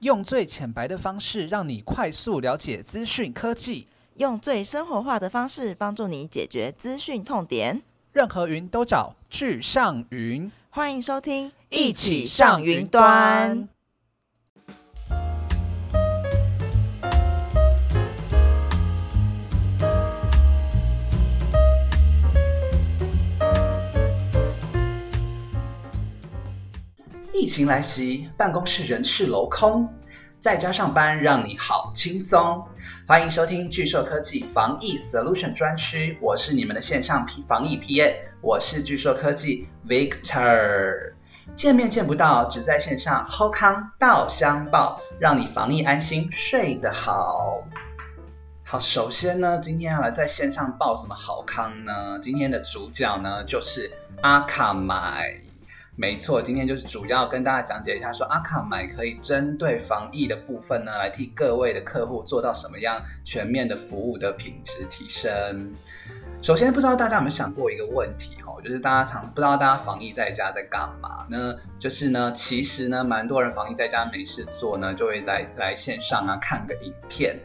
用最浅白的方式，让你快速了解资讯科技，用最生活化的方式帮助你解决资讯痛点。任何云都找聚上云，欢迎收听，一起上云端。疫情来袭，办公室人去楼空，在家上班让你好轻松。欢迎收听巨硕科技防疫 Solution 专区，我是你们的线上防疫 PM，我是巨硕科技 Victor。见面见不到，只在线上喝康到相报，让你防疫安心，睡得好。好，首先呢，今天要来在线上报什么好康呢？今天的主角呢，就是阿卡买。没错，今天就是主要跟大家讲解一下，说阿卡买可以针对防疫的部分呢，来替各位的客户做到什么样全面的服务的品质提升。首先，不知道大家有没有想过一个问题哈，就是大家常不知道大家防疫在家在干嘛呢？就是呢，其实呢，蛮多人防疫在家没事做呢，就会来来线上啊看个影片。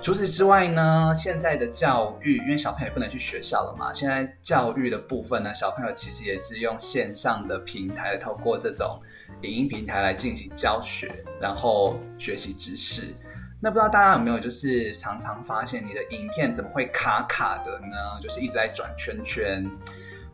除此之外呢，现在的教育，因为小朋友不能去学校了嘛，现在教育的部分呢，小朋友其实也是用线上的平台，透过这种影音平台来进行教学，然后学习知识。那不知道大家有没有就是常常发现你的影片怎么会卡卡的呢？就是一直在转圈圈。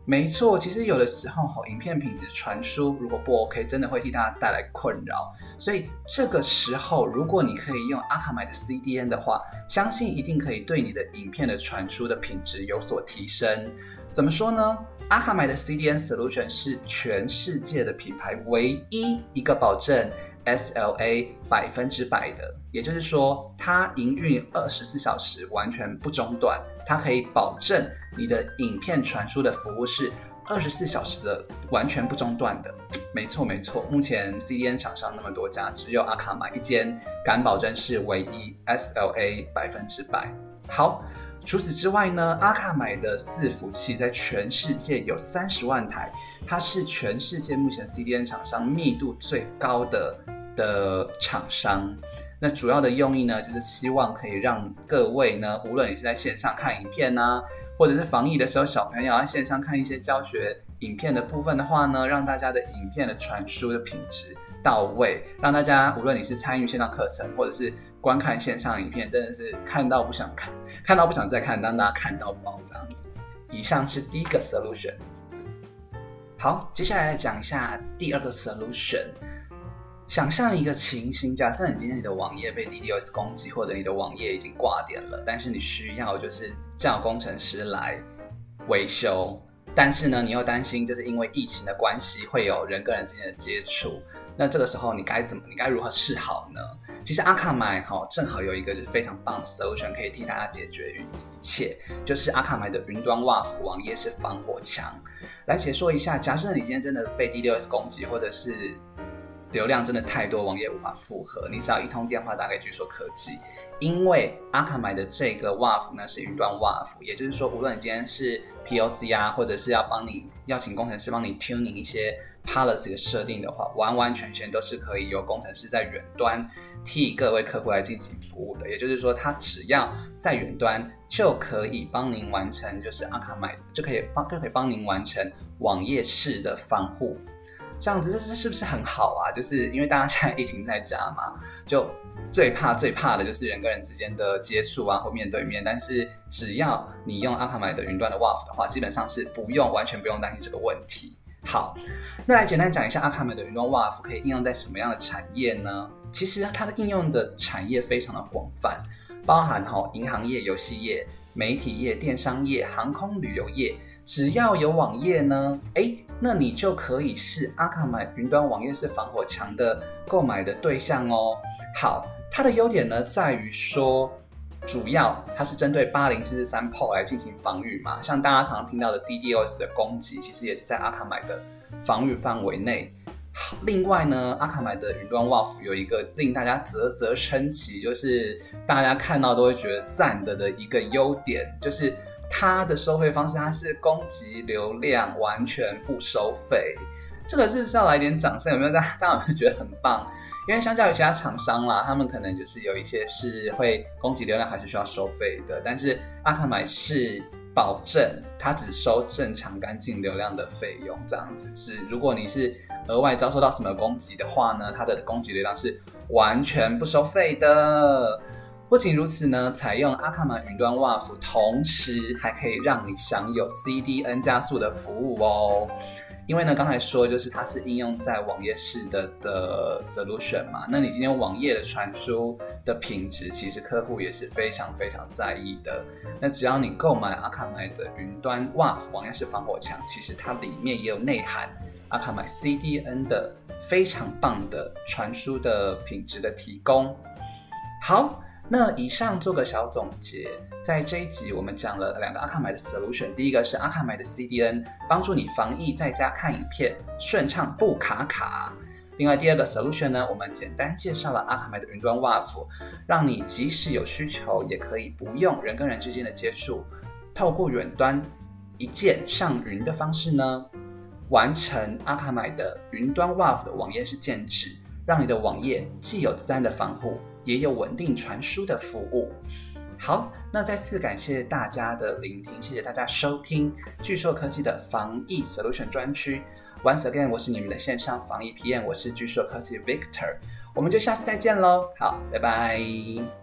没错，其实有的时候哈，影片品质传输如果不 OK，真的会替大家带来困扰。所以这个时候，如果你可以用阿卡买的 CDN 的话，相信一定可以对你的影片的传输的品质有所提升。怎么说呢？阿卡买的 CDN Solution 是全世界的品牌唯一一个保证 SLA 百分之百的，也就是说，它营运二十四小时完全不中断，它可以保证。你的影片传输的服务是二十四小时的，完全不中断的。没错，没错。目前 CDN 厂商那么多家，只有阿卡买一间敢保证是唯一 SLA 百分之百。好，除此之外呢，阿卡买的伺服器在全世界有三十万台，它是全世界目前 CDN 厂商密度最高的的厂商。那主要的用意呢，就是希望可以让各位呢，无论你是在线上看影片呐。或者是防疫的时候，小朋友要线上看一些教学影片的部分的话呢，让大家的影片的传输的品质到位，让大家无论你是参与线上课程，或者是观看线上影片，真的是看到不想看，看到不想再看，让大家看到饱这样子。以上是第一个 solution。好，接下来来讲一下第二个 solution。想象一个情形，假设你今天你的网页被 DDoS 攻击，或者你的网页已经挂点了，但是你需要就是叫工程师来维修，但是呢，你又担心就是因为疫情的关系会有人跟人之间的接触，那这个时候你该怎么，你该如何是好呢？其实阿卡买哈正好有一个非常棒的 solution 可以替大家解决一切，就是阿卡买的云端 WAF 网页是防火墙。来解说一下，假设你今天真的被 DDoS 攻击，或者是流量真的太多，网页无法负荷，你只要一通电话打给巨说科技，因为阿卡买的这个 WAF 呢是云端 WAF，也就是说，无论你今天是 POC 啊，或者是要帮你邀请工程师帮你 tuning 一些 policy 的设定的话，完完全全都是可以由工程师在远端替各位客户来进行服务的。也就是说，他只要在远端就可以帮您完成，就是阿卡买就可以帮就可以帮您完成网页式的防护。这样子，这是是不是很好啊？就是因为大家现在疫情在家嘛，就最怕最怕的就是人跟人之间的接触啊，或面对面。但是只要你用阿卡买的云端的 WAF 的话，基本上是不用完全不用担心这个问题。好，那来简单讲一下阿卡买的云端 WAF 可以应用在什么样的产业呢？其实它的应用的产业非常的广泛，包含哈银行业、游戏业、媒体业、电商业、航空旅游业。只要有网页呢，哎，那你就可以是阿卡买云端网页式防火墙的购买的对象哦。好，它的优点呢在于说，主要它是针对八零四四三 PO 来进行防御嘛，像大家常常听到的 DDoS 的攻击，其实也是在阿卡买的防御范围内。另外呢，阿卡买的云端 WAF 有一个令大家啧啧称奇，就是大家看到都会觉得赞的的一个优点，就是。它的收费方式，它是供给流量完全不收费。这个是不是要来点掌声？有没有大家大家有没有觉得很棒？因为相较于其他厂商啦，他们可能就是有一些是会供给流量还是需要收费的，但是阿卡买是保证它只收正常干净流量的费用，这样子是如果你是额外遭受到什么攻击的话呢，它的供给流量是完全不收费的。不仅如此呢，采用阿卡玛云端 WAF，同时还可以让你享有 CDN 加速的服务哦。因为呢，刚才说就是它是应用在网页式的的 solution 嘛，那你今天网页的传输的品质，其实客户也是非常非常在意的。那只要你购买阿卡麦的云端 WAF 网页式防火墙，其实它里面也有内涵阿卡麦 CDN 的非常棒的传输的品质的提供。好。那以上做个小总结，在这一集我们讲了两个阿卡买的 solution，第一个是阿卡买的 CDN，帮助你防疫在家看影片顺畅不卡卡。另外第二个 solution 呢，我们简单介绍了阿卡买的云端 WAF，让你即使有需求，也可以不用人跟人之间的接触，透过远端一键上云的方式呢，完成阿卡买的云端 WAF 的网页式建制，让你的网页既有自然的防护。也有稳定传输的服务。好，那再次感谢大家的聆听，谢谢大家收听巨硕科技的防疫 solution 专区。Once again，我是你们的线上防疫 PM，我是巨硕科技 Victor，我们就下次再见喽。好，拜拜。